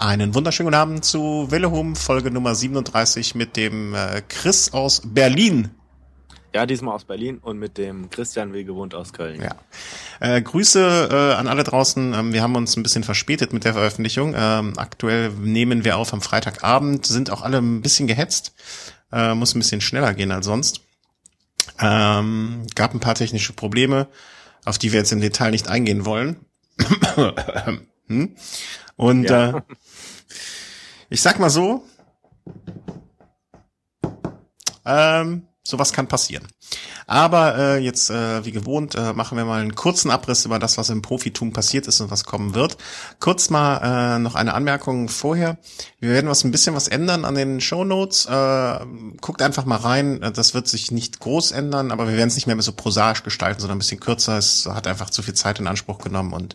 Einen wunderschönen guten Abend zu Willehum, Folge Nummer 37 mit dem äh, Chris aus Berlin. Ja, diesmal aus Berlin und mit dem Christian wie gewohnt aus Köln. Ja. Äh, Grüße äh, an alle draußen. Ähm, wir haben uns ein bisschen verspätet mit der Veröffentlichung. Ähm, aktuell nehmen wir auf am Freitagabend, sind auch alle ein bisschen gehetzt. Äh, muss ein bisschen schneller gehen als sonst. Ähm, gab ein paar technische Probleme, auf die wir jetzt im Detail nicht eingehen wollen. hm? Und ja. äh, ich sag mal so, ähm, sowas kann passieren. Aber äh, jetzt, äh, wie gewohnt, äh, machen wir mal einen kurzen Abriss über das, was im Profitum passiert ist und was kommen wird. Kurz mal äh, noch eine Anmerkung vorher. Wir werden was ein bisschen was ändern an den Show Notes. Äh, guckt einfach mal rein. Das wird sich nicht groß ändern, aber wir werden es nicht mehr so prosaisch gestalten, sondern ein bisschen kürzer. Es hat einfach zu viel Zeit in Anspruch genommen und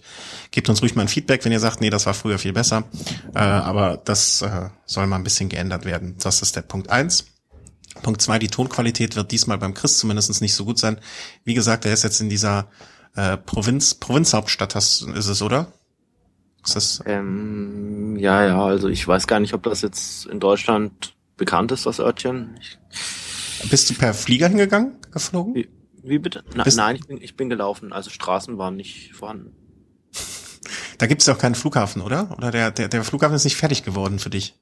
gebt uns ruhig mal ein Feedback, wenn ihr sagt, nee, das war früher viel besser. Äh, aber das äh, soll mal ein bisschen geändert werden. Das ist der Punkt eins. Punkt zwei, die Tonqualität wird diesmal beim Chris zumindest nicht so gut sein. Wie gesagt, er ist jetzt in dieser äh, Provinz, Provinzhauptstadt, hast, ist es, oder? Ist das? Ähm, ja, ja, also ich weiß gar nicht, ob das jetzt in Deutschland bekannt ist, das Örtchen. Ich Bist du per Flieger hingegangen, geflogen? Wie, wie bitte? Na, nein, ich bin, ich bin gelaufen, also Straßen waren nicht vorhanden. Da gibt es ja auch keinen Flughafen, oder? Oder der, der, der Flughafen ist nicht fertig geworden für dich?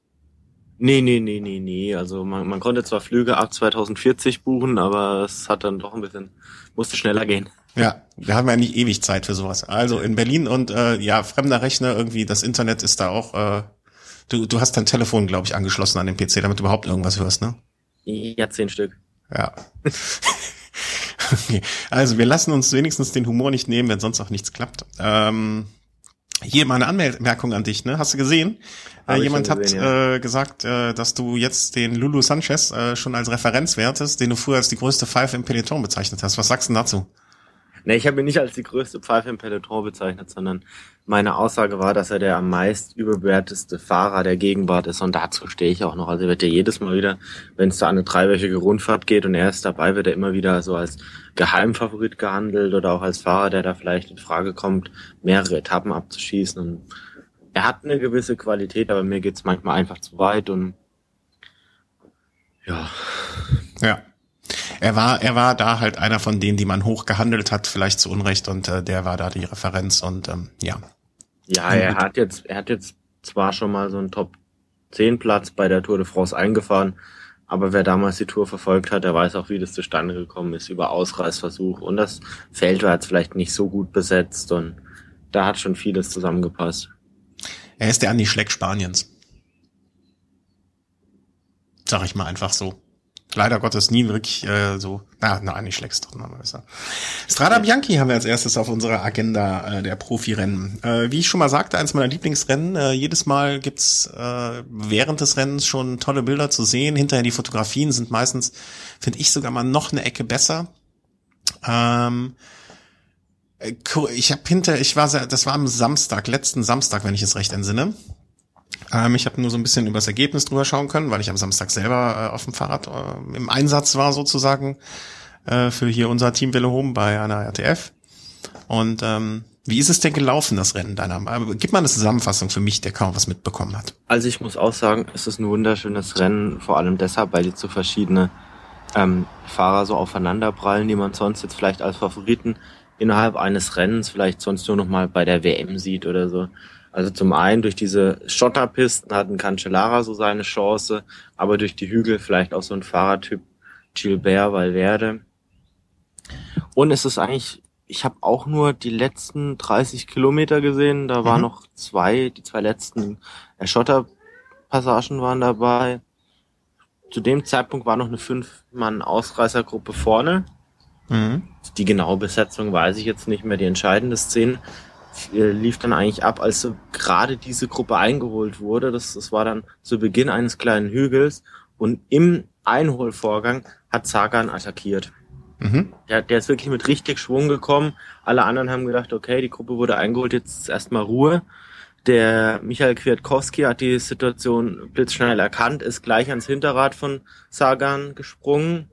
Nee, nee, nee, nee, nee. Also man, man konnte zwar Flüge ab 2040 buchen, aber es hat dann doch ein bisschen, musste schneller gehen. Ja, wir haben ja nicht ewig Zeit für sowas. Also in Berlin und äh, ja, fremder Rechner, irgendwie das Internet ist da auch, äh, du, du hast dein Telefon, glaube ich, angeschlossen an den PC, damit du überhaupt irgendwas hörst, ne? Ja, zehn Stück. Ja. okay. Also wir lassen uns wenigstens den Humor nicht nehmen, wenn sonst auch nichts klappt. Ähm, hier mal eine Anmerkung an dich, ne? Hast du gesehen? Äh, jemand gesehen, hat ja. äh, gesagt, äh, dass du jetzt den Lulu Sanchez äh, schon als Referenz wertest, den du früher als die größte Pfeife im Peloton bezeichnet hast. Was sagst du dazu? Nee, ich habe ihn nicht als die größte Pfeife im Peloton bezeichnet, sondern meine Aussage war, dass er der am meist überbewerteste Fahrer der Gegenwart ist und dazu stehe ich auch noch. Also er wird ja jedes Mal wieder, wenn es da eine dreiwöchige Rundfahrt geht und er ist dabei, wird er immer wieder so als Geheimfavorit gehandelt oder auch als Fahrer, der da vielleicht in Frage kommt, mehrere Etappen abzuschießen. Und er hat eine gewisse Qualität, aber mir geht's manchmal einfach zu weit und ja. Ja. Er war, er war da halt einer von denen, die man hoch gehandelt hat, vielleicht zu Unrecht, und äh, der war da die Referenz und ähm, ja. Ja, er hat jetzt, er hat jetzt zwar schon mal so einen Top 10 Platz bei der Tour de France eingefahren, aber wer damals die Tour verfolgt hat, der weiß auch, wie das zustande gekommen ist, über Ausreißversuch. Und das Feld war jetzt vielleicht nicht so gut besetzt und da hat schon vieles zusammengepasst. Er ist der Andi Schleck Spaniens. Sag ich mal einfach so leider Gottes nie wirklich äh, so, na, na, nicht schlecht doch mal besser. Strada Bianchi haben wir als erstes auf unserer Agenda äh, der Profirennen. Äh, wie ich schon mal sagte, eins meiner Lieblingsrennen. Äh, jedes Mal gibt's äh, während des Rennens schon tolle Bilder zu sehen. Hinterher die Fotografien sind meistens, finde ich sogar mal noch eine Ecke besser. Ähm, äh, ich habe hinter, ich war, das war am Samstag, letzten Samstag, wenn ich es recht entsinne. Ähm, ich habe nur so ein bisschen übers Ergebnis drüber schauen können, weil ich am Samstag selber äh, auf dem Fahrrad äh, im Einsatz war sozusagen äh, für hier unser Team Velo Home bei einer RTF. Und ähm, wie ist es denn gelaufen, das Rennen deiner? Äh, gib mal eine Zusammenfassung für mich, der kaum was mitbekommen hat. Also ich muss auch sagen, es ist ein wunderschönes Rennen, vor allem deshalb, weil die zu verschiedene ähm, Fahrer so aufeinanderprallen, die man sonst jetzt vielleicht als Favoriten innerhalb eines Rennens vielleicht sonst nur noch mal bei der WM sieht oder so. Also zum einen durch diese Schotterpisten hatten Cancellara so seine Chance, aber durch die Hügel vielleicht auch so ein Fahrertyp Gilbert Valverde. Und es ist eigentlich, ich habe auch nur die letzten 30 Kilometer gesehen. Da waren mhm. noch zwei, die zwei letzten Schotterpassagen waren dabei. Zu dem Zeitpunkt war noch eine Fünf-Mann-Ausreißergruppe vorne. Mhm. Die genaue Besetzung weiß ich jetzt nicht mehr, die entscheidende Szene lief dann eigentlich ab, als so gerade diese Gruppe eingeholt wurde. Das, das war dann zu Beginn eines kleinen Hügels und im Einholvorgang hat Sagan attackiert. Mhm. Der, der ist wirklich mit richtig Schwung gekommen. Alle anderen haben gedacht, okay, die Gruppe wurde eingeholt, jetzt erstmal Ruhe. Der Michael Kwiatkowski hat die Situation blitzschnell erkannt, ist gleich ans Hinterrad von Sagan gesprungen.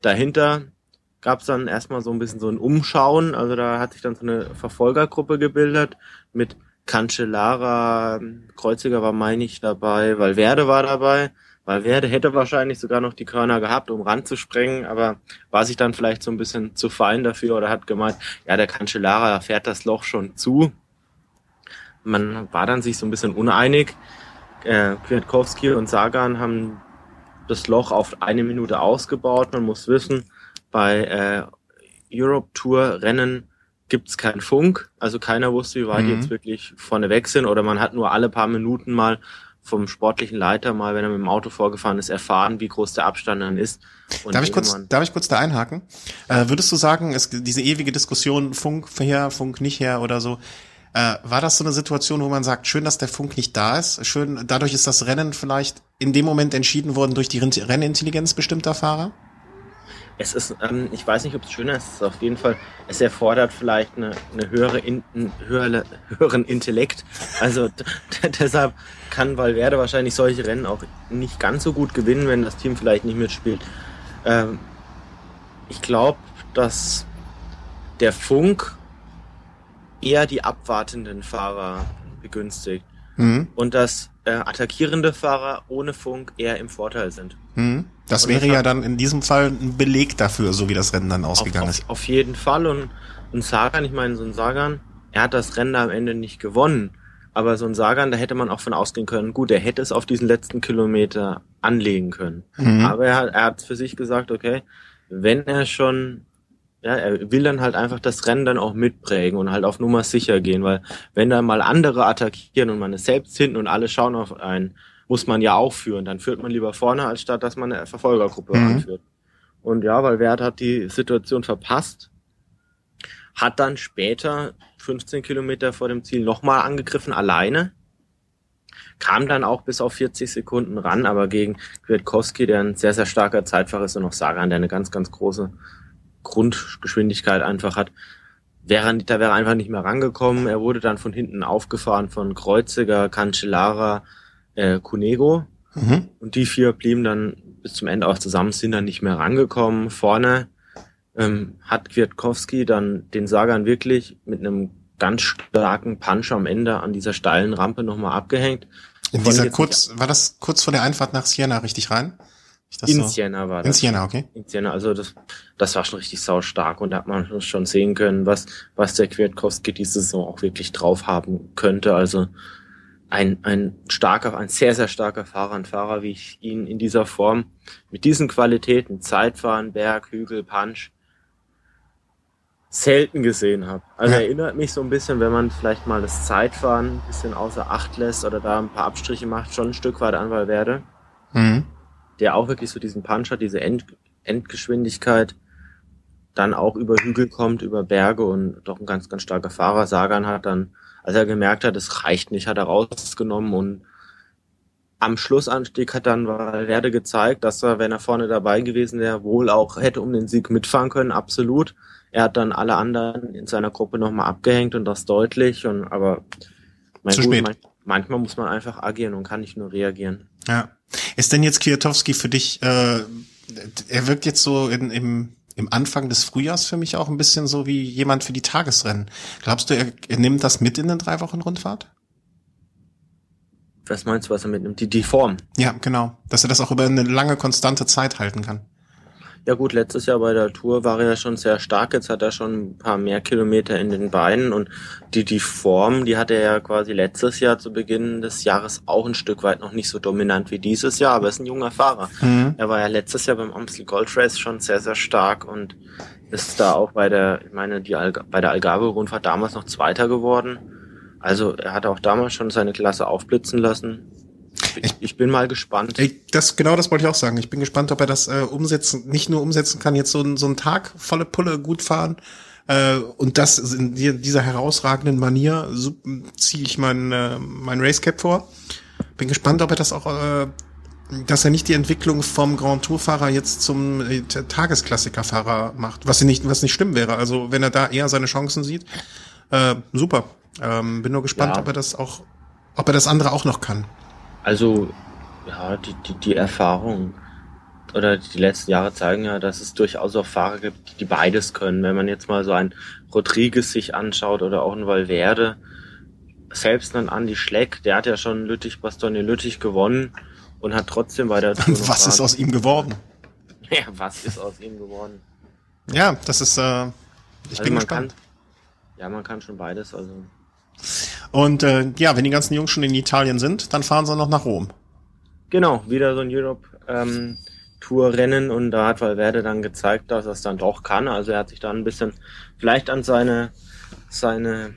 Dahinter gab es dann erstmal so ein bisschen so ein Umschauen. Also da hat sich dann so eine Verfolgergruppe gebildet mit Cancellara, Kreuziger war meine ich dabei, Valverde war dabei. Valverde hätte wahrscheinlich sogar noch die Körner gehabt, um ranzusprengen, aber war sich dann vielleicht so ein bisschen zu fein dafür oder hat gemeint, ja, der Cancellara fährt das Loch schon zu. Man war dann sich so ein bisschen uneinig. Äh, Kwiatkowski und Sagan haben das Loch auf eine Minute ausgebaut. Man muss wissen, bei äh, Europe Tour Rennen gibt's keinen Funk, also keiner wusste, wie weit mhm. die jetzt wirklich vorne weg sind oder man hat nur alle paar Minuten mal vom sportlichen Leiter mal, wenn er mit dem Auto vorgefahren ist, erfahren, wie groß der Abstand dann ist. Und darf ich kurz, darf ich kurz da einhaken? Äh, würdest du sagen, es, diese ewige Diskussion Funk her, Funk nicht her oder so, äh, war das so eine Situation, wo man sagt, schön, dass der Funk nicht da ist, schön, dadurch ist das Rennen vielleicht in dem Moment entschieden worden durch die Rennintelligenz bestimmter Fahrer? Es ist, ähm, ich weiß nicht, ob es schöner ist, es ist auf jeden Fall, es erfordert vielleicht eine, eine höhere, in, einen höhere, höheren Intellekt. Also deshalb kann Valverde wahrscheinlich solche Rennen auch nicht ganz so gut gewinnen, wenn das Team vielleicht nicht mitspielt. Ähm, ich glaube, dass der Funk eher die abwartenden Fahrer begünstigt mhm. und dass äh, attackierende Fahrer ohne Funk eher im Vorteil sind. Mhm. Das wäre ja dann in diesem Fall ein Beleg dafür, so wie das Rennen dann ausgegangen auf, ist. Auf jeden Fall. Und ein Sagan, ich meine, so ein Sagan, er hat das Rennen am Ende nicht gewonnen. Aber so ein Sagan, da hätte man auch von ausgehen können, gut, er hätte es auf diesen letzten Kilometer anlegen können. Mhm. Aber er hat, er hat für sich gesagt, okay, wenn er schon, ja, er will dann halt einfach das Rennen dann auch mitprägen und halt auf Nummer sicher gehen, weil wenn da mal andere attackieren und man ist selbst hinten und alle schauen auf einen, muss man ja auch führen. Dann führt man lieber vorne, als statt dass man eine Verfolgergruppe mhm. anführt. Und ja, weil Wert hat die Situation verpasst, hat dann später 15 Kilometer vor dem Ziel nochmal angegriffen, alleine. Kam dann auch bis auf 40 Sekunden ran, aber gegen Kwiatkowski, der ein sehr, sehr starker Zeitfahrer ist und noch Sagan, der eine ganz, ganz große Grundgeschwindigkeit einfach hat, wäre, da wäre einfach nicht mehr rangekommen. Er wurde dann von hinten aufgefahren von Kreuziger, Cancellara, äh, Cunego. Mhm. Und die vier blieben dann bis zum Ende auch zusammen, sind dann nicht mehr rangekommen. Vorne ähm, hat Kwiatkowski dann den Sagan wirklich mit einem ganz starken Punch am Ende an dieser steilen Rampe nochmal abgehängt. In dieser kurz, war das kurz vor der Einfahrt nach Siena richtig rein? In so? Siena war das. In Siena, okay. In Siena, also das, das war schon richtig sau stark und da hat man schon sehen können, was, was der Kwiatkowski diese Saison auch wirklich drauf haben könnte. Also ein, ein starker, ein sehr, sehr starker Fahrer und Fahrer, wie ich ihn in dieser Form mit diesen Qualitäten, Zeitfahren, Berg, Hügel, Punch, selten gesehen habe. Also ja. erinnert mich so ein bisschen, wenn man vielleicht mal das Zeitfahren ein bisschen außer Acht lässt oder da ein paar Abstriche macht, schon ein Stück weit an Valverde. Mhm. Der auch wirklich so diesen Punch hat, diese End Endgeschwindigkeit, dann auch über Hügel kommt, über Berge und doch ein ganz, ganz starker Fahrer. Sagan hat dann als er gemerkt hat, es reicht nicht, hat er rausgenommen und am Schlussanstieg hat dann Valverde gezeigt, dass er, wenn er vorne dabei gewesen wäre, wohl auch hätte um den Sieg mitfahren können, absolut. Er hat dann alle anderen in seiner Gruppe nochmal abgehängt und das deutlich und aber mein Zu gut, spät. Man, manchmal muss man einfach agieren und kann nicht nur reagieren. Ja. Ist denn jetzt Kwiatowski für dich, äh, er wirkt jetzt so in, im im Anfang des Frühjahrs für mich auch ein bisschen so wie jemand für die Tagesrennen. Glaubst du, er, er nimmt das mit in den drei Wochen Rundfahrt? Was meinst du, was er mitnimmt? Die, die Form? Ja, genau. Dass er das auch über eine lange, konstante Zeit halten kann. Ja gut, letztes Jahr bei der Tour war er ja schon sehr stark. Jetzt hat er schon ein paar mehr Kilometer in den Beinen und die, die Form, die hatte er ja quasi letztes Jahr zu Beginn des Jahres auch ein Stück weit noch nicht so dominant wie dieses Jahr, aber er ist ein junger Fahrer. Mhm. Er war ja letztes Jahr beim Amstel Gold Race schon sehr, sehr stark und ist da auch bei der, ich meine, die Alga, bei der Algarve-Rundfahrt damals noch Zweiter geworden. Also er hat auch damals schon seine Klasse aufblitzen lassen. Ich, ich bin mal gespannt. Ich, das genau das wollte ich auch sagen. Ich bin gespannt, ob er das äh, umsetzen, nicht nur umsetzen kann, jetzt so, so einen Tag volle Pulle gut fahren. Äh, und das in dieser herausragenden Manier so, ziehe ich mein, äh, mein Racecap vor. Bin gespannt, ob er das auch, äh, dass er nicht die Entwicklung vom Grand Tour-Fahrer jetzt zum äh, Tagesklassiker-Fahrer macht, was nicht, was nicht schlimm wäre. Also wenn er da eher seine Chancen sieht, äh, super. Ähm, bin nur gespannt, ja. ob er das auch, ob er das andere auch noch kann. Also, ja, die, die, die Erfahrung oder die letzten Jahre zeigen ja, dass es durchaus auch Fahrer gibt, die beides können. Wenn man jetzt mal so ein Rodriguez sich anschaut oder auch ein Valverde, selbst ein Andy Schleck, der hat ja schon Lüttich, Bastogne Lüttich gewonnen und hat trotzdem bei der Tour. Und was ist aus ihm geworden? Ja, was ist aus ihm geworden? Ja, das ist, äh, ich also bin gespannt. Kann, ja, man kann schon beides, also. Und äh, ja, wenn die ganzen Jungs schon in Italien sind, dann fahren sie noch nach Rom. Genau, wieder so ein Europe ähm, und da hat Valverde dann gezeigt, dass er es dann doch kann. Also er hat sich dann ein bisschen vielleicht an seine seine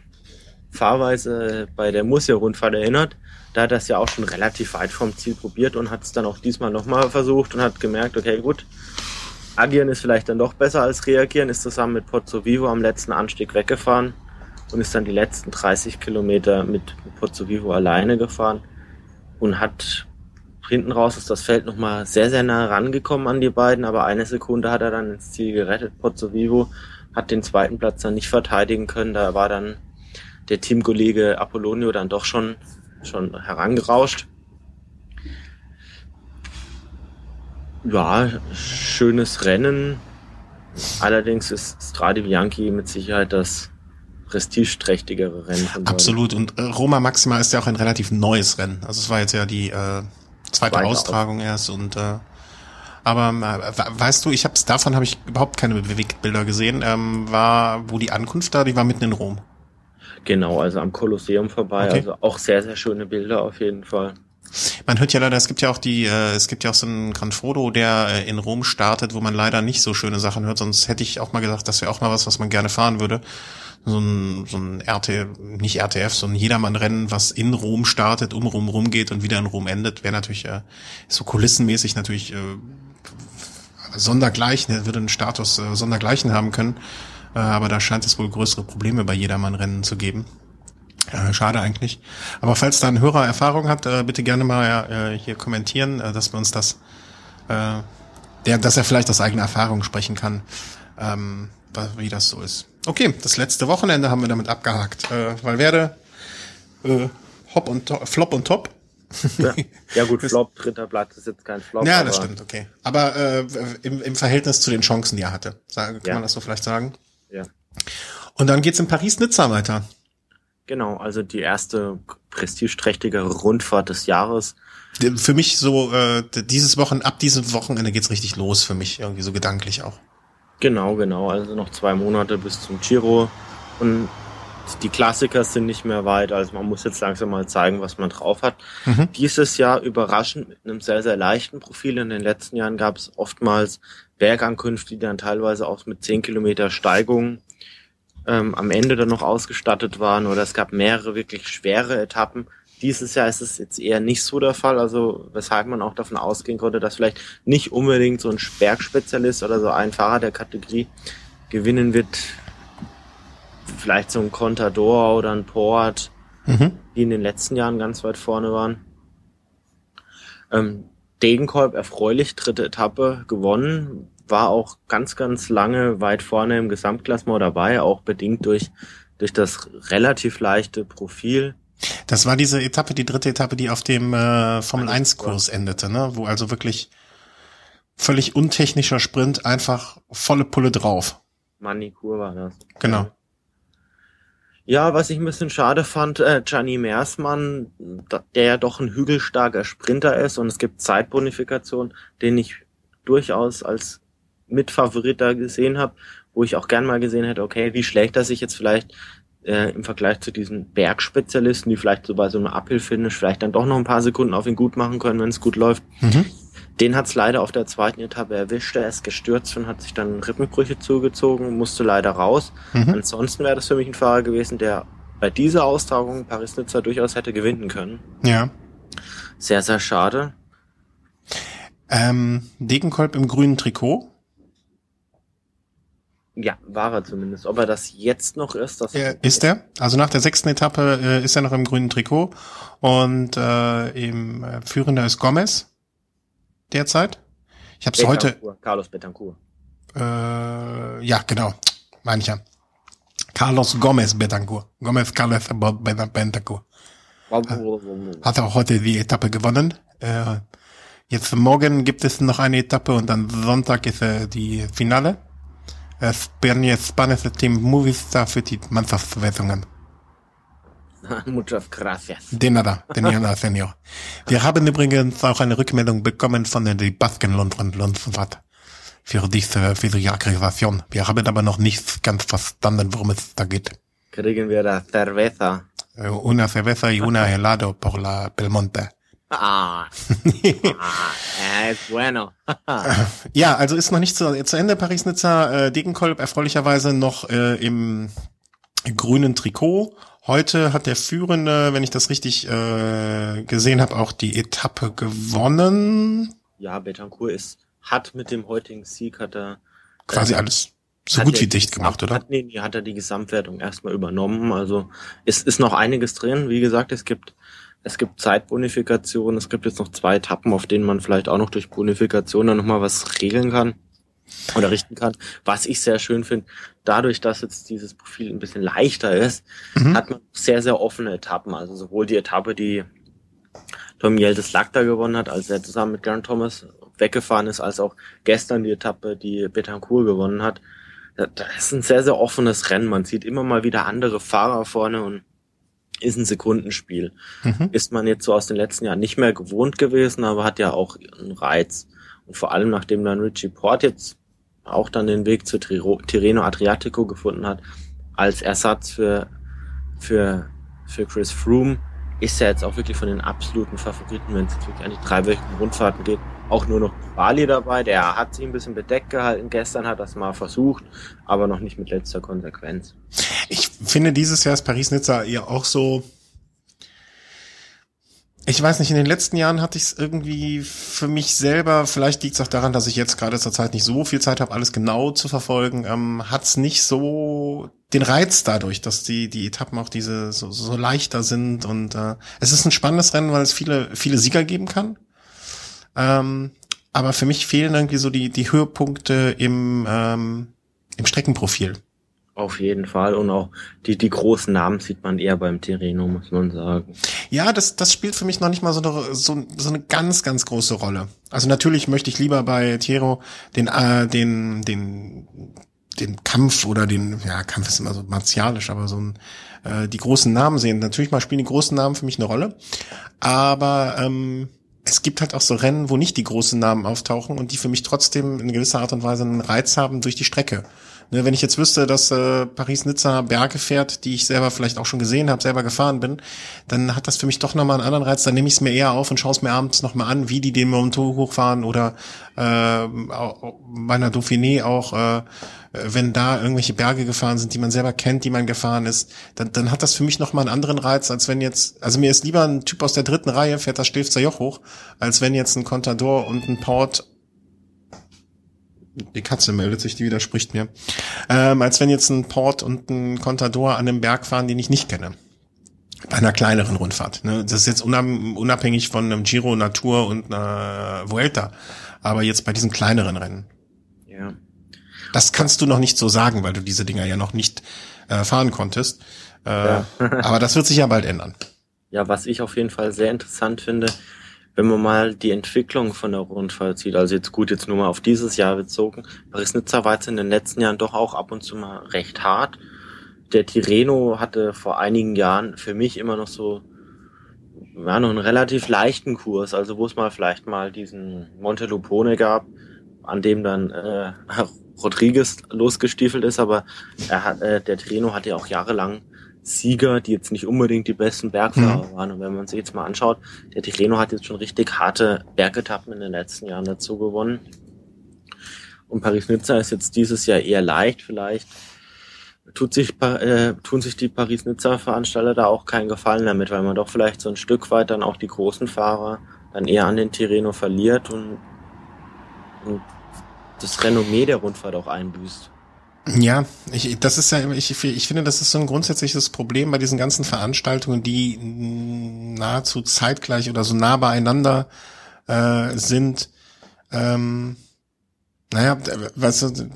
Fahrweise bei der Murcia-Rundfahrt erinnert. Da hat er es ja auch schon relativ weit vom Ziel probiert und hat es dann auch diesmal nochmal versucht und hat gemerkt, okay, gut, agieren ist vielleicht dann doch besser als reagieren, ist zusammen mit Pozzo Vivo am letzten Anstieg weggefahren und ist dann die letzten 30 Kilometer mit Pozzo Vivo alleine gefahren und hat hinten raus ist das Feld nochmal sehr, sehr nah rangekommen an die beiden, aber eine Sekunde hat er dann ins Ziel gerettet. Pozzo Vivo hat den zweiten Platz dann nicht verteidigen können, da war dann der Teamkollege Apollonio dann doch schon, schon herangerauscht. Ja, schönes Rennen. Allerdings ist Strade Bianchi mit Sicherheit das prestigeträchtigere Rennen. Absolut. Und äh, Roma Maxima ist ja auch ein relativ neues Rennen. Also es war jetzt ja die äh, zweite Weiter Austragung auf. erst und äh, aber äh, weißt du, ich hab's davon habe ich überhaupt keine Bewegtbilder gesehen. Ähm, war wo die Ankunft da? Die war mitten in Rom. Genau, also am Kolosseum vorbei. Okay. Also auch sehr sehr schöne Bilder auf jeden Fall. Man hört ja leider, es gibt ja auch die, äh, es gibt ja auch so einen Gran Fodo, der äh, in Rom startet, wo man leider nicht so schöne Sachen hört. Sonst hätte ich auch mal gesagt, das wäre auch mal was, was man gerne fahren würde. So ein, so ein RT, nicht RTF, so ein Jedermann-Rennen, was in Rom startet, um Rom rumgeht und wieder in Rom endet, wäre natürlich äh, so kulissenmäßig natürlich äh, sondergleichen, würde einen Status äh, sondergleichen haben können. Äh, aber da scheint es wohl größere Probleme bei Jedermann-Rennen zu geben. Äh, schade eigentlich. Aber falls da ein Hörer Erfahrung hat, äh, bitte gerne mal äh, hier kommentieren, äh, dass wir uns das, äh, der, dass er vielleicht aus eigener Erfahrung sprechen kann, ähm, wie das so ist. Okay, das letzte Wochenende haben wir damit abgehakt. Äh, Valverde, äh, Hop und to Flop und Top. Ja, ja gut, Flop, dritter Platz ist jetzt kein Flop. Ja, das stimmt, okay. Aber äh, im, im Verhältnis zu den Chancen, die er hatte, kann ja. man das so vielleicht sagen? Ja. Und dann geht's in Paris-Nizza weiter. Genau, also die erste prestigeträchtige Rundfahrt des Jahres. Für mich so, äh, dieses Wochen, ab diesem Wochenende geht's richtig los für mich, irgendwie so gedanklich auch. Genau, genau. Also noch zwei Monate bis zum Giro. Und die Klassiker sind nicht mehr weit. Also man muss jetzt langsam mal zeigen, was man drauf hat. Mhm. Dieses Jahr überraschend mit einem sehr, sehr leichten Profil. In den letzten Jahren gab es oftmals Bergankünfte, die dann teilweise auch mit 10 Kilometer Steigung ähm, am Ende dann noch ausgestattet waren oder es gab mehrere wirklich schwere Etappen. Dieses Jahr ist es jetzt eher nicht so der Fall, also weshalb man auch davon ausgehen konnte, dass vielleicht nicht unbedingt so ein Bergspezialist oder so ein Fahrer der Kategorie gewinnen wird. Vielleicht so ein Contador oder ein Port, mhm. die in den letzten Jahren ganz weit vorne waren. Ähm, Degenkolb erfreulich, dritte Etappe gewonnen, war auch ganz, ganz lange weit vorne im Gesamtklassement dabei, auch bedingt durch, durch das relativ leichte Profil. Das war diese Etappe, die dritte Etappe, die auf dem äh, Formel 1 Kurs endete, ne? Wo also wirklich völlig untechnischer Sprint, einfach volle Pulle drauf. Manikur war das. Genau. Ja, was ich ein bisschen schade fand, äh, Gianni Meersmann, der ja doch ein hügelstarker Sprinter ist und es gibt Zeitbonifikation, den ich durchaus als Mitfavorit da gesehen habe, wo ich auch gern mal gesehen hätte, okay, wie schlägt er sich jetzt vielleicht äh, im Vergleich zu diesen Bergspezialisten, die vielleicht so bei so einem Uphill-Finish vielleicht dann doch noch ein paar Sekunden auf ihn gut machen können, wenn es gut läuft. Mhm. Den hat's leider auf der zweiten Etappe erwischt. Er ist gestürzt und hat sich dann Rippenbrüche zugezogen, musste leider raus. Mhm. Ansonsten wäre das für mich ein Fahrer gewesen, der bei dieser Austragung Paris-Nizza durchaus hätte gewinnen können. Ja. Sehr, sehr schade. Ähm, Degenkolb im grünen Trikot. Ja, war er zumindest. Ob er das jetzt noch ist, das äh, ist er. Also nach der sechsten Etappe äh, ist er noch im grünen Trikot und äh, im äh, Führender ist Gomez derzeit. Ich habe es heute. Carlos Betancourt. Äh, ja, genau, meine ich ja. Carlos Gomez Betancourt. Gomez Carlos Betancourt. Hat auch heute die Etappe gewonnen. Äh, jetzt morgen gibt es noch eine Etappe und dann Sonntag ist äh, die Finale. Es werden jetzt spanische Team Movistar für die Mannschaftswertungen. Muchas gracias. De nada, de nada, señor. Wir haben übrigens auch eine Rückmeldung bekommen von der Baskenlandwart für diese, für die Aggregation. Wir haben aber noch nicht ganz verstanden, worum es da geht. Kriegen wir da Cerveza? Eh, una cerveza y una helado por la Belmonte. Ah, ah es bueno. ja, also ist noch nicht zu, zu Ende Paris-Nizza. Äh, Degenkolb erfreulicherweise noch äh, im grünen Trikot. Heute hat der Führende, wenn ich das richtig äh, gesehen habe, auch die Etappe gewonnen. Ja, Betancourt ist, hat mit dem heutigen Sieg hat er quasi äh, alles so gut wie dicht gemacht, oder? Hat, nee, nee, hat er die Gesamtwertung erstmal übernommen. Also es ist noch einiges drin. Wie gesagt, es gibt es gibt Zeitbonifikation, es gibt jetzt noch zwei Etappen, auf denen man vielleicht auch noch durch Bonifikation dann nochmal was regeln kann oder richten kann. Was ich sehr schön finde, dadurch, dass jetzt dieses Profil ein bisschen leichter ist, mhm. hat man sehr, sehr offene Etappen. Also sowohl die Etappe, die Tom Yeldes Lagda gewonnen hat, als er zusammen mit Garen Thomas weggefahren ist, als auch gestern die Etappe, die Betancourt gewonnen hat. Das ist ein sehr, sehr offenes Rennen. Man sieht immer mal wieder andere Fahrer vorne und ist ein Sekundenspiel. Mhm. Ist man jetzt so aus den letzten Jahren nicht mehr gewohnt gewesen, aber hat ja auch einen Reiz. Und vor allem, nachdem dann Richie Port jetzt auch dann den Weg zu Tirreno Adriatico gefunden hat, als Ersatz für, für, für Chris Froome, ist er jetzt auch wirklich von den absoluten Favoriten, wenn es wirklich an die dreiwöchigen Rundfahrten geht, auch nur noch Bali dabei. Der hat sich ein bisschen bedeckt gehalten. Gestern hat das mal versucht, aber noch nicht mit letzter Konsequenz. Ich finde, dieses Jahr ist Paris-Nizza ja auch so, ich weiß nicht, in den letzten Jahren hatte ich es irgendwie für mich selber, vielleicht liegt es auch daran, dass ich jetzt gerade zur Zeit nicht so viel Zeit habe, alles genau zu verfolgen, ähm, hat es nicht so den Reiz dadurch, dass die, die Etappen auch diese so, so leichter sind und äh, es ist ein spannendes Rennen, weil es viele, viele Sieger geben kann. Ähm, aber für mich fehlen irgendwie so die, die Höhepunkte im, ähm, im Streckenprofil. Auf jeden Fall. Und auch die, die großen Namen sieht man eher beim Terreno, muss man sagen. Ja, das, das spielt für mich noch nicht mal so eine, so, so eine ganz, ganz große Rolle. Also natürlich möchte ich lieber bei Tierro den, äh, den, den, den Kampf oder den, ja, Kampf ist immer so martialisch, aber so ein, äh, die großen Namen sehen. Natürlich mal spielen die großen Namen für mich eine Rolle. Aber ähm, es gibt halt auch so Rennen, wo nicht die großen Namen auftauchen und die für mich trotzdem in gewisser Art und Weise einen Reiz haben durch die Strecke. Ne, wenn ich jetzt wüsste, dass äh, Paris-Nizza Berge fährt, die ich selber vielleicht auch schon gesehen habe, selber gefahren bin, dann hat das für mich doch nochmal einen anderen Reiz. Dann nehme ich es mir eher auf und schaue es mir abends nochmal an, wie die den Mont hochfahren oder äh, bei einer Dauphiné auch, äh, wenn da irgendwelche Berge gefahren sind, die man selber kennt, die man gefahren ist, dann, dann hat das für mich nochmal einen anderen Reiz, als wenn jetzt, also mir ist lieber ein Typ aus der dritten Reihe, fährt das Stilfzer Joch hoch, als wenn jetzt ein Contador und ein Port die Katze meldet sich, die widerspricht mir. Ähm, als wenn jetzt ein Port und ein Contador an einem Berg fahren, den ich nicht kenne. Bei einer kleineren Rundfahrt. Ne? Das ist jetzt unabhängig von einem Giro, Natur und einer Vuelta. Aber jetzt bei diesen kleineren Rennen. Ja. Das kannst du noch nicht so sagen, weil du diese Dinger ja noch nicht äh, fahren konntest. Äh, ja. aber das wird sich ja bald ändern. Ja, was ich auf jeden Fall sehr interessant finde, wenn man mal die Entwicklung von der Rundfahrt sieht, also jetzt gut, jetzt nur mal auf dieses Jahr bezogen, Paris-Nizza war jetzt in den letzten Jahren doch auch ab und zu mal recht hart. Der Tirreno hatte vor einigen Jahren für mich immer noch so, ja, noch einen relativ leichten Kurs, also wo es mal vielleicht mal diesen Montelupone gab, an dem dann äh, Rodriguez losgestiefelt ist, aber er hat, äh, der Tirreno hat ja auch jahrelang Sieger, die jetzt nicht unbedingt die besten Bergfahrer mhm. waren. Und wenn man sich jetzt mal anschaut, der Tirreno hat jetzt schon richtig harte Bergetappen in den letzten Jahren dazu gewonnen. Und Paris-Nizza ist jetzt dieses Jahr eher leicht. Vielleicht tut sich, äh, tun sich die Paris-Nizza-Veranstalter da auch keinen Gefallen damit, weil man doch vielleicht so ein Stück weit dann auch die großen Fahrer dann eher an den Tirreno verliert und, und das Renommee der Rundfahrt auch einbüßt. Ja, ich, das ist ja, ich, ich finde, das ist so ein grundsätzliches Problem bei diesen ganzen Veranstaltungen, die nahezu zeitgleich oder so nah beieinander äh, sind. Ähm, naja, weißt du,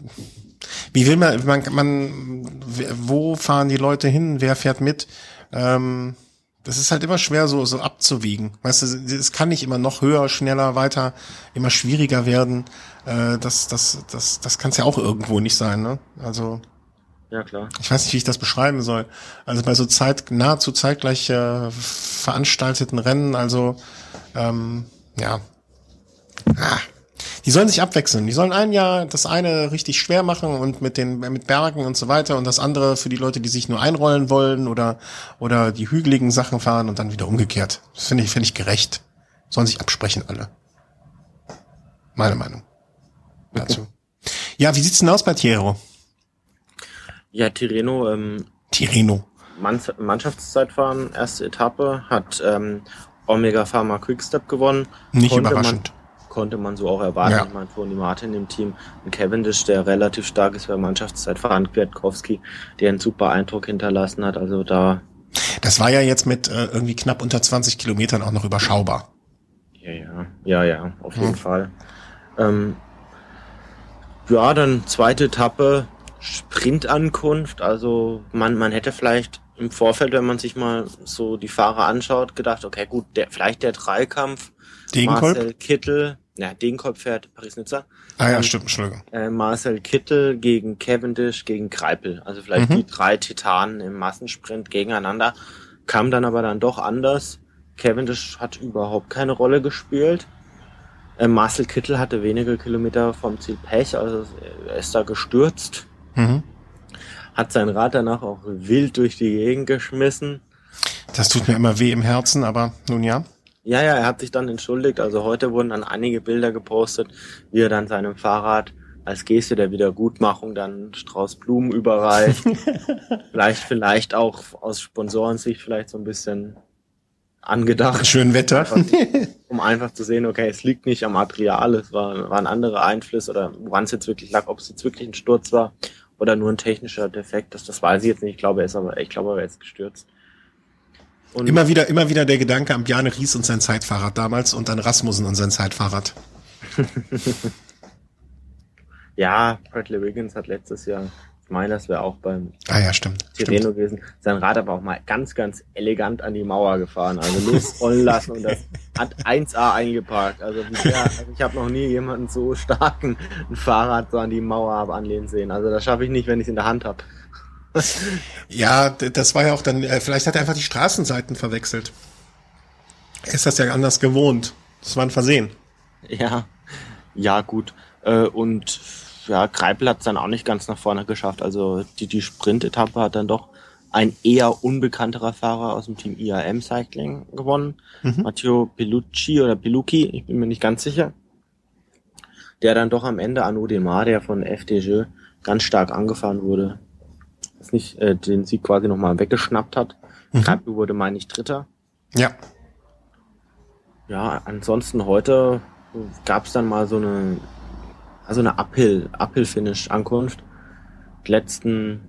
wie will man, man, man, wo fahren die Leute hin, wer fährt mit? Ähm, das ist halt immer schwer so, so abzuwiegen. Weißt du, es kann nicht immer noch höher, schneller, weiter, immer schwieriger werden. Äh, das, das, das, das kann es ja auch irgendwo nicht sein, ne? Also. Ja, klar. Ich weiß nicht, wie ich das beschreiben soll. Also bei so Zeit, nahezu zeitgleich äh, veranstalteten Rennen, also ähm, ja. Ah. Die sollen sich abwechseln. Die sollen ein Jahr das eine richtig schwer machen und mit den mit Bergen und so weiter und das andere für die Leute, die sich nur einrollen wollen oder oder die hügeligen Sachen fahren und dann wieder umgekehrt. Das finde ich finde ich gerecht. Sollen sich absprechen alle. Meine Meinung dazu. Ja, wie sieht's denn aus bei Tiero? Ja, Tireno, ähm, Tireno. Mannschaftszeitfahren, erste Etappe, hat ähm, Omega Pharma Quickstep gewonnen. Nicht überraschend. Konnte man so auch erwarten. Ja. Ich meine, Tony Martin im Team, ein Cavendish, der relativ stark ist bei Mannschaftszeitfahren, Kwiatkowski, der einen super Eindruck hinterlassen hat. Also da. Das war ja jetzt mit äh, irgendwie knapp unter 20 Kilometern auch noch überschaubar. Ja, ja, ja, ja, auf jeden hm. Fall. Ähm, ja, dann zweite Etappe, Sprintankunft. Also man, man hätte vielleicht im Vorfeld, wenn man sich mal so die Fahrer anschaut, gedacht, okay, gut, der, vielleicht der Dreikampf. Degenkolb? Marcel Kittel, ja, Degenkolb fährt Paris-Nizza. Ah ja, ähm, stimmt, Entschuldigung. Äh, Marcel Kittel gegen Cavendish gegen Kreipel. Also vielleicht mhm. die drei Titanen im Massensprint gegeneinander. Kam dann aber dann doch anders. Cavendish hat überhaupt keine Rolle gespielt. Äh, Marcel Kittel hatte wenige Kilometer vom Ziel Pech, also er ist da gestürzt. Mhm. Hat sein Rad danach auch wild durch die Gegend geschmissen. Das tut mir immer weh im Herzen, aber nun ja. Ja, ja, er hat sich dann entschuldigt. Also heute wurden dann einige Bilder gepostet, wie er dann seinem Fahrrad als Geste der Wiedergutmachung dann Strauß Blumen überreicht. vielleicht, vielleicht auch aus Sponsorensicht vielleicht so ein bisschen angedacht. Schön Wetter. um einfach zu sehen, okay, es liegt nicht am Material, es war, waren andere Einflüsse oder woran es jetzt wirklich lag, ob es jetzt wirklich ein Sturz war oder nur ein technischer Defekt. Das, das weiß ich jetzt nicht. Ich glaube, er ist aber, ich glaube, er ist gestürzt. Und immer wieder, immer wieder der Gedanke an Bjarne Ries und sein Zeitfahrrad damals und an Rasmussen und sein Zeitfahrrad. ja, Bradley Wiggins hat letztes Jahr das wäre auch beim ah, ja, stimmt, Tireno stimmt. gewesen. Sein Rad aber auch mal ganz, ganz elegant an die Mauer gefahren. Also losrollen lassen und das hat 1A eingeparkt. Also, ja, also ich habe noch nie jemanden so starken ein Fahrrad so an die Mauer habe anlehnen sehen. Also das schaffe ich nicht, wenn ich es in der Hand habe. ja, das war ja auch dann, äh, vielleicht hat er einfach die Straßenseiten verwechselt. Er ist das ja anders gewohnt. Das war ein Versehen. Ja, ja gut. Äh, und ja, Greipel hat es dann auch nicht ganz nach vorne geschafft. Also die, die Sprint-Etappe hat dann doch ein eher unbekannterer Fahrer aus dem Team IAM Cycling gewonnen. Mhm. Matteo Pelucci oder Pelucci, ich bin mir nicht ganz sicher. Der dann doch am Ende Arnaud Demar, der von FDG ganz stark angefahren wurde, das nicht, äh, den Sieg quasi nochmal weggeschnappt hat. Mhm. Greipel wurde, meine ich, Dritter. Ja. Ja, ansonsten heute gab es dann mal so eine also eine Uphill, Uphill-Finish-Ankunft. Letzten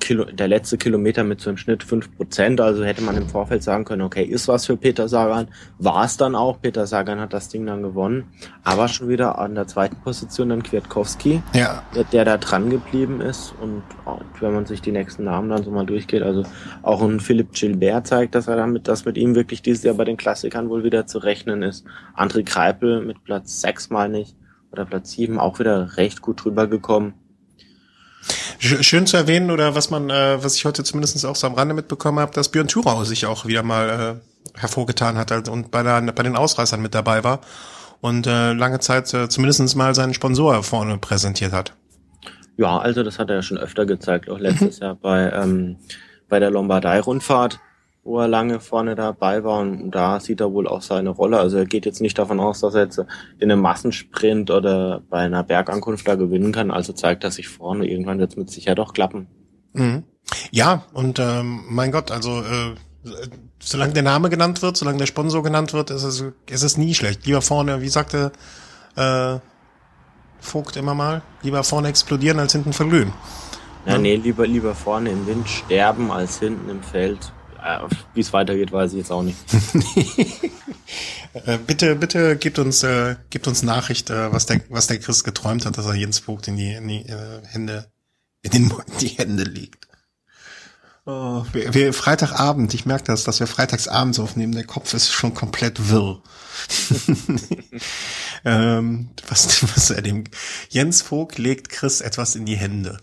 Kilo, der letzte Kilometer mit so einem Schnitt fünf Prozent, also hätte man im Vorfeld sagen können, okay, ist was für Peter Sagan, war es dann auch, Peter Sagan hat das Ding dann gewonnen, aber schon wieder an der zweiten Position dann Kwiatkowski, ja. der, der da dran geblieben ist. Und, und wenn man sich die nächsten Namen dann so mal durchgeht, also auch ein Philipp Gilbert zeigt, dass er damit, dass mit ihm wirklich dieses Jahr bei den Klassikern wohl wieder zu rechnen ist, André Kreipel mit Platz sechs mal nicht, oder Platz 7 auch wieder recht gut drüber gekommen. Schön zu erwähnen, oder was man, äh, was ich heute zumindest auch so am Rande mitbekommen habe, dass Björn Thurau sich auch wieder mal äh, hervorgetan hat halt, und bei, der, bei den Ausreißern mit dabei war und äh, lange Zeit äh, zumindest mal seinen Sponsor vorne präsentiert hat. Ja, also das hat er ja schon öfter gezeigt, auch letztes Jahr bei, ähm, bei der Lombardei-Rundfahrt wo er lange vorne dabei war und da sieht er wohl auch seine Rolle. Also er geht jetzt nicht davon aus, dass er jetzt in einem Massensprint oder bei einer Bergankunft da gewinnen kann. Also zeigt er sich vorne. Irgendwann wird es mit sicher doch klappen. Mhm. Ja, und ähm, mein Gott, also äh, solange der Name genannt wird, solange der Sponsor genannt wird, ist es, ist es nie schlecht. Lieber vorne, wie sagte äh, Vogt immer mal, lieber vorne explodieren als hinten verglühen. Ja, nee, lieber, lieber vorne im Wind sterben als hinten im Feld Wie es weitergeht, weiß ich jetzt auch nicht. Äh, bitte, bitte gebt uns, äh, gebt uns Nachricht, äh, was der, was der Chris geträumt hat, dass er Jens Vogt in die, in die äh, Hände, in den in die Hände legt. Oh, wir, wir Freitagabend, ich merke das, dass wir freitagsabends aufnehmen, der Kopf ist schon komplett wirr. ähm, was, was er dem Jens Vogt legt Chris etwas in die Hände.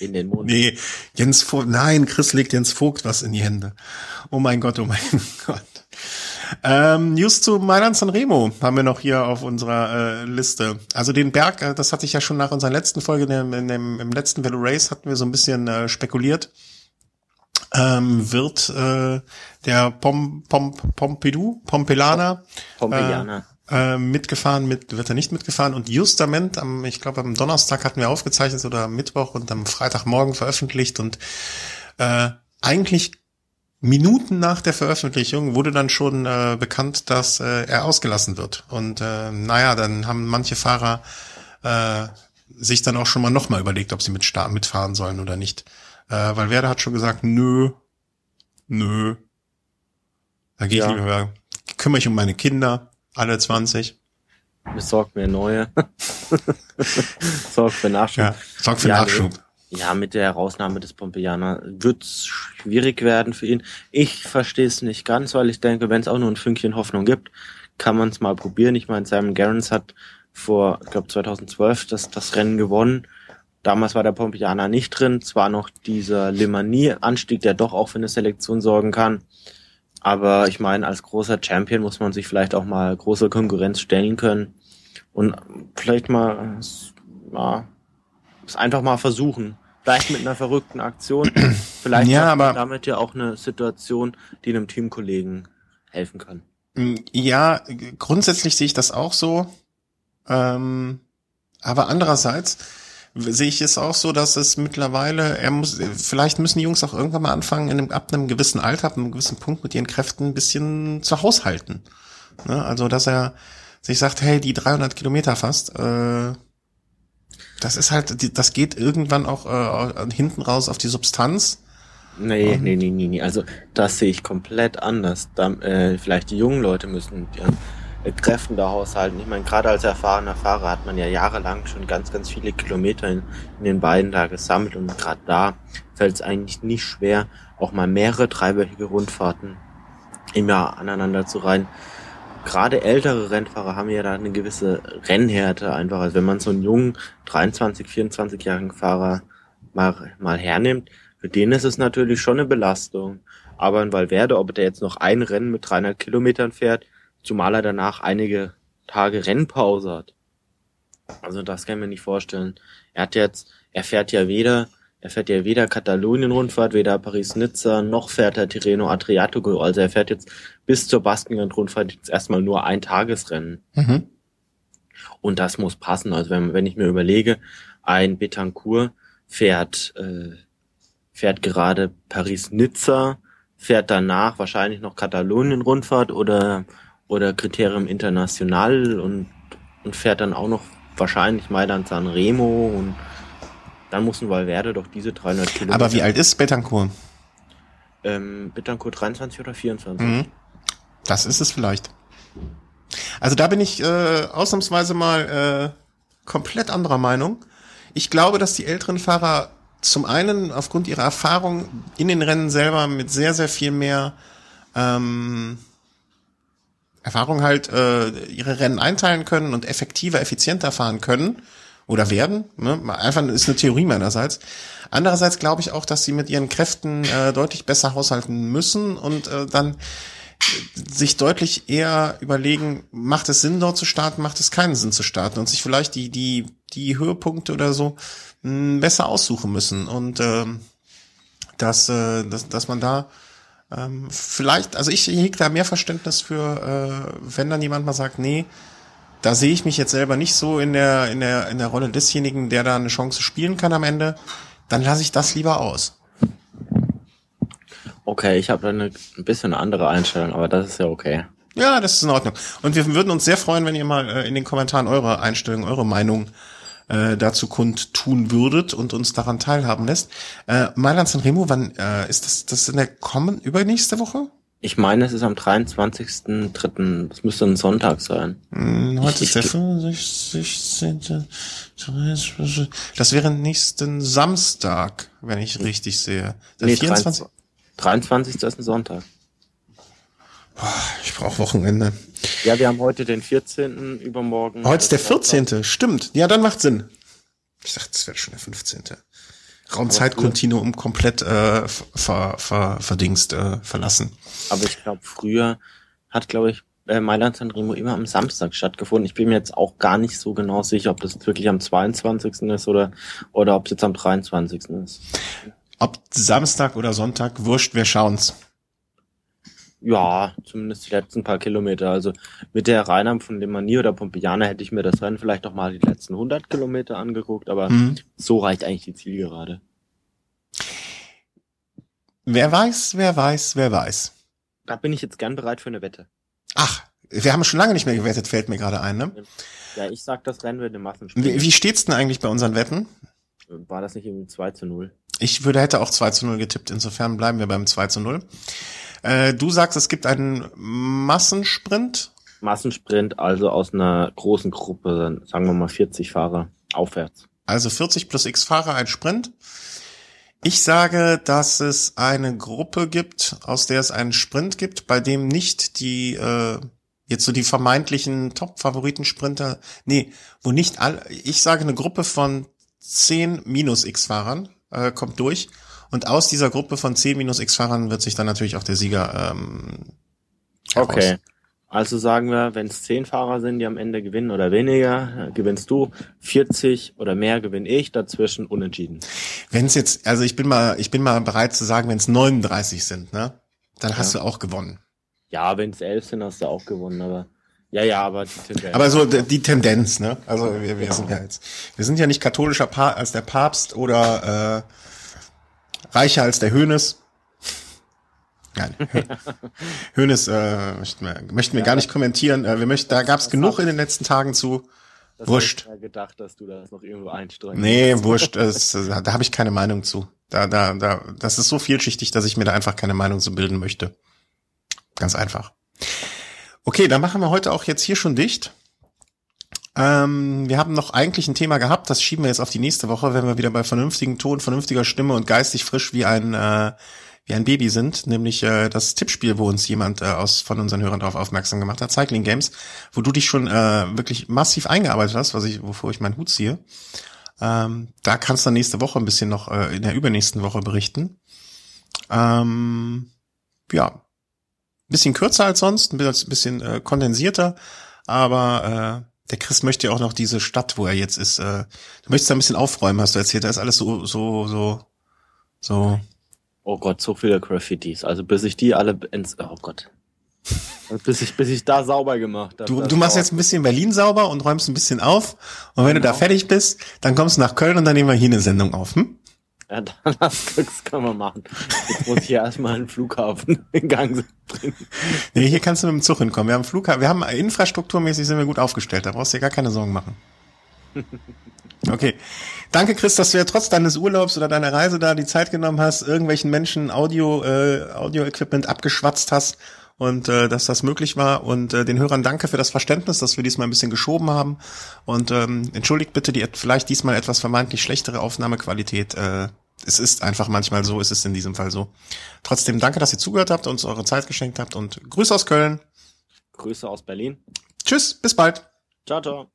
In den Mund. Nee, Jens Vogt, nein, Chris legt Jens Vogt was in die Hände. Oh mein Gott, oh mein Gott. Ähm, News zu Mailand Sanremo haben wir noch hier auf unserer äh, Liste. Also den Berg, äh, das hatte ich ja schon nach unserer letzten Folge, in dem, in dem, im letzten Velo Race hatten wir so ein bisschen äh, spekuliert. Ähm, wird äh, der Pom, Pom, Pompidou, Pompelana, Pompeianer. äh, mitgefahren, mit, wird er nicht mitgefahren und justament am, ich glaube am Donnerstag hatten wir aufgezeichnet oder am Mittwoch und am Freitagmorgen veröffentlicht und äh, eigentlich Minuten nach der Veröffentlichung wurde dann schon äh, bekannt, dass äh, er ausgelassen wird. Und äh, naja, dann haben manche Fahrer äh, sich dann auch schon mal nochmal überlegt, ob sie mit Start mitfahren sollen oder nicht. Äh, weil Werder hat schon gesagt, nö, nö. Da gehe ich Ja. lieber, kümmere ich um meine Kinder, alle 20. Besorgt mir neue. Sorgt für Nachschub. Ja, sorgt für Ja, Nachschub. Ja, mit der Herausnahme des Pompeianer wird's schwierig werden für ihn. Ich verstehe es nicht ganz, weil ich denke, wenn es auch nur ein Fünkchen Hoffnung gibt, kann man es mal probieren. Ich meine, Simon Gerrans hat vor, ich glaube 2012 das, das Rennen gewonnen. Damals war der Pompeianer nicht drin. Zwar noch dieser Lemanie-Anstieg, der doch auch für eine Selektion sorgen kann. Aber ich meine, als großer Champion muss man sich vielleicht auch mal große Konkurrenz stellen können und vielleicht mal ja, es einfach mal versuchen. Vielleicht mit einer verrückten Aktion. Vielleicht Ja, hat man aber- damit ja auch eine Situation, die einem Teamkollegen helfen kann. Mm, Ja, grundsätzlich sehe ich das auch so. Ähm, aber andererseits sehe ich es auch so, dass es mittlerweile, er muss, vielleicht müssen die Jungs auch irgendwann mal anfangen, in einem, ab einem gewissen Alter, ab einem gewissen Punkt mit ihren Kräften ein bisschen zu haushalten. Ne? Also, dass er sich sagt, hey, die 300 Kilometer fast, äh, das ist halt, das geht irgendwann auch äh, hinten raus auf die Substanz. Nee, Mhm. nee, nee, nee, nee. Also das sehe ich komplett anders. Da, äh, vielleicht die jungen Leute müssen ihren äh, Kräften da haushalten. Ich meine, gerade als erfahrener Fahrer hat man ja jahrelang schon ganz, ganz viele Kilometer in, in den beiden da gesammelt und gerade da fällt es eigentlich nicht schwer, auch mal mehrere dreiwöchige Rundfahrten im Jahr aneinander zu reihen. Gerade ältere Rennfahrer haben ja da eine gewisse Rennhärte einfach. Also wenn man so einen jungen 23, 24-jährigen Fahrer mal, mal hernimmt, für den ist es natürlich schon eine Belastung. Aber in Valverde, ob der jetzt noch ein Rennen mit 300 Kilometern fährt, zumal er danach einige Tage Rennpause hat. Also das kann ich mir nicht vorstellen. Er hat jetzt, er fährt ja weder, er fährt ja weder Katalonien-Rundfahrt, weder Paris-Nizza, noch fährt er Tirreno Adriatico. Also er fährt jetzt bis zur Baskenland-Rundfahrt jetzt erstmal nur ein Tagesrennen. Mhm. Und das muss passen. Also wenn, wenn ich mir überlege, ein Betancourt fährt, äh, fährt gerade Paris-Nizza, fährt danach wahrscheinlich noch Katalonien-Rundfahrt oder, oder Kriterium International und, und fährt dann auch noch wahrscheinlich Mailand San Remo und dann muss ein Valverde doch diese 300 Kilometer. Aber wie alt ist Betancourt? Ähm, Betancourt 23 oder 24? Mhm. Das ist es vielleicht. Also da bin ich äh, ausnahmsweise mal äh, komplett anderer Meinung. Ich glaube, dass die älteren Fahrer zum einen aufgrund ihrer Erfahrung in den Rennen selber mit sehr, sehr viel mehr ähm, Erfahrung halt äh, ihre Rennen einteilen können und effektiver, effizienter fahren können oder werden. Ne? Einfach ist eine Theorie meinerseits. Andererseits glaube ich auch, dass sie mit ihren Kräften äh, deutlich besser haushalten müssen und äh, dann sich deutlich eher überlegen, macht es Sinn, dort zu starten, macht es keinen Sinn zu starten und sich vielleicht die, die, die Höhepunkte oder so mh, besser aussuchen müssen. Und ähm, dass, äh, dass, dass man da ähm, vielleicht, also ich hege da mehr Verständnis für, äh, wenn dann jemand mal sagt, nee, da sehe ich mich jetzt selber nicht so in der, in der, in der Rolle desjenigen, der da eine Chance spielen kann am Ende, dann lasse ich das lieber aus. Okay, ich habe da eine, ein bisschen eine andere Einstellung, aber das ist ja okay. Ja, das ist in Ordnung. Und wir würden uns sehr freuen, wenn ihr mal äh, in den Kommentaren eure Einstellung, eure Meinung äh, dazu kundtun würdet und uns daran teilhaben lässt. Äh, Mailand Sanremo, wann äh, ist das? Das in der kommen übernächste Woche? Ich meine, es ist am 23.03. Das müsste ein Sonntag sein. Hm, heute Ich- ist der ich- 65. Das wäre nächsten Samstag, wenn ich richtig sehe. Der Nee, 24. 23. ist ein Sonntag. Ich brauche Wochenende. Ja, wir haben heute den 14. übermorgen. Heute ist der Das Sonntag. 14. Stimmt. Ja, dann macht Sinn. Ich dachte, es wäre schon der 15. Raumzeitkontinuum komplett äh, ver, ver, verdingst äh, verlassen. Aber ich glaube, früher hat, glaube ich, äh, Mailand San Remo immer am Samstag stattgefunden. Ich bin mir jetzt auch gar nicht so genau sicher, ob das wirklich am 22. ist oder, oder ob es jetzt am 23. ist. Ob Samstag oder Sonntag, wurscht, wir schauen's. Ja, zumindest die letzten paar Kilometer. Also mit der Rheinheim von Lemanie oder Pompeiana hätte ich mir das Rennen vielleicht noch mal die letzten 100 Kilometer angeguckt, aber mhm. so reicht eigentlich die Zielgerade. Wer weiß, wer weiß, wer weiß. Da bin ich jetzt gern bereit für eine Wette. Ach, wir haben schon lange nicht mehr gewettet, fällt mir gerade ein, ne? Ja, ich sag, das Rennen wird eine Massenspiel. Wie, wie steht's denn eigentlich bei unseren Wetten? War das nicht irgendwie 2 zu 0? Ich würde, hätte auch 2 zu 0 getippt, insofern bleiben wir beim 2 zu 0. Äh, du sagst, es gibt einen Massensprint. Massensprint, also aus einer großen Gruppe, sagen wir mal 40 Fahrer aufwärts. Also 40 plus x Fahrer, ein Sprint. Ich sage, dass es eine Gruppe gibt, aus der es einen Sprint gibt, bei dem nicht die äh, jetzt so die vermeintlichen Top-Favoriten-Sprinter, nee, wo nicht all, ich sage eine Gruppe von 10 minus x-Fahrern äh, kommt durch und aus dieser Gruppe von 10 minus X-Fahrern wird sich dann natürlich auch der Sieger ähm, Okay. Also sagen wir, wenn es 10 Fahrer sind, die am Ende gewinnen oder weniger, gewinnst du. 40 oder mehr gewinne ich, dazwischen unentschieden. Wenn es jetzt, also ich bin mal, ich bin mal bereit zu sagen, wenn es 39 sind, ne? Dann ja. hast du auch gewonnen. Ja, wenn es 11 sind, hast du auch gewonnen, aber ja, ja, aber die Tendenz. Aber so die Tendenz, ne? Also wir, wir sind ja jetzt, wir sind ja nicht katholischer pa als der Papst oder äh, reicher als der Hönes. Nein, Hönes äh, möchten wir, möchten wir ja, gar nicht kommentieren. Äh, wir möchten, da gab es genug in den letzten Tagen zu. Das wurscht. Ich gedacht, dass du das noch irgendwo einstreust. Nee, wurscht. Das, da habe ich keine Meinung zu. Da, da, da, das ist so vielschichtig, dass ich mir da einfach keine Meinung zu bilden möchte. Ganz einfach. Okay, dann machen wir heute auch jetzt hier schon dicht. Ähm, wir haben noch eigentlich ein Thema gehabt, das schieben wir jetzt auf die nächste Woche, wenn wir wieder bei vernünftigen Ton, vernünftiger Stimme und geistig frisch wie ein äh, wie ein Baby sind, nämlich äh, das Tippspiel, wo uns jemand äh, aus von unseren Hörern darauf aufmerksam gemacht hat, Cycling Games, wo du dich schon äh, wirklich massiv eingearbeitet hast, was ich, wovor ich meinen Hut ziehe. Ähm, da kannst du nächste Woche ein bisschen noch äh, in der übernächsten Woche berichten. Ähm, ja, bisschen kürzer als sonst, ein bisschen äh, kondensierter, aber äh, der Chris möchte ja auch noch diese Stadt, wo er jetzt ist. Äh, du möchtest da ein bisschen aufräumen, hast du erzählt. Da ist alles so, so, so, so. Oh Gott, so viele Graffitis. Also bis ich die alle ins, oh Gott. bis ich, bis ich da sauber gemacht habe. Du, du machst jetzt ein bisschen Berlin sauber und räumst ein bisschen auf. Und wenn genau. du da genau. fertig bist, dann kommst du nach Köln und dann nehmen wir hier eine Sendung auf, hm? Ja, das, das kann man machen. Jetzt muss ich hier erstmal einen Flughafen in Gang bringen. Nee, hier kannst du mit dem Zug hinkommen. Wir haben Flughafen, wir haben infrastrukturmäßig sind wir gut aufgestellt. Da brauchst du dir gar keine Sorgen machen. Okay. Danke, Chris, dass du ja trotz deines Urlaubs oder deiner Reise da die Zeit genommen hast, irgendwelchen Menschen Audio, äh, Audio-Equipment abgeschwatzt hast und äh, dass das möglich war. Und äh, den Hörern danke für das Verständnis, dass wir diesmal ein bisschen geschoben haben. Und ähm, entschuldigt bitte die vielleicht diesmal etwas vermeintlich schlechtere Aufnahmequalität. Äh, es ist einfach manchmal so, es ist in diesem Fall so. Trotzdem danke, dass ihr zugehört habt, uns eure Zeit geschenkt habt und Grüße aus Köln. Grüße aus Berlin. Tschüss, bis bald. Ciao, ciao.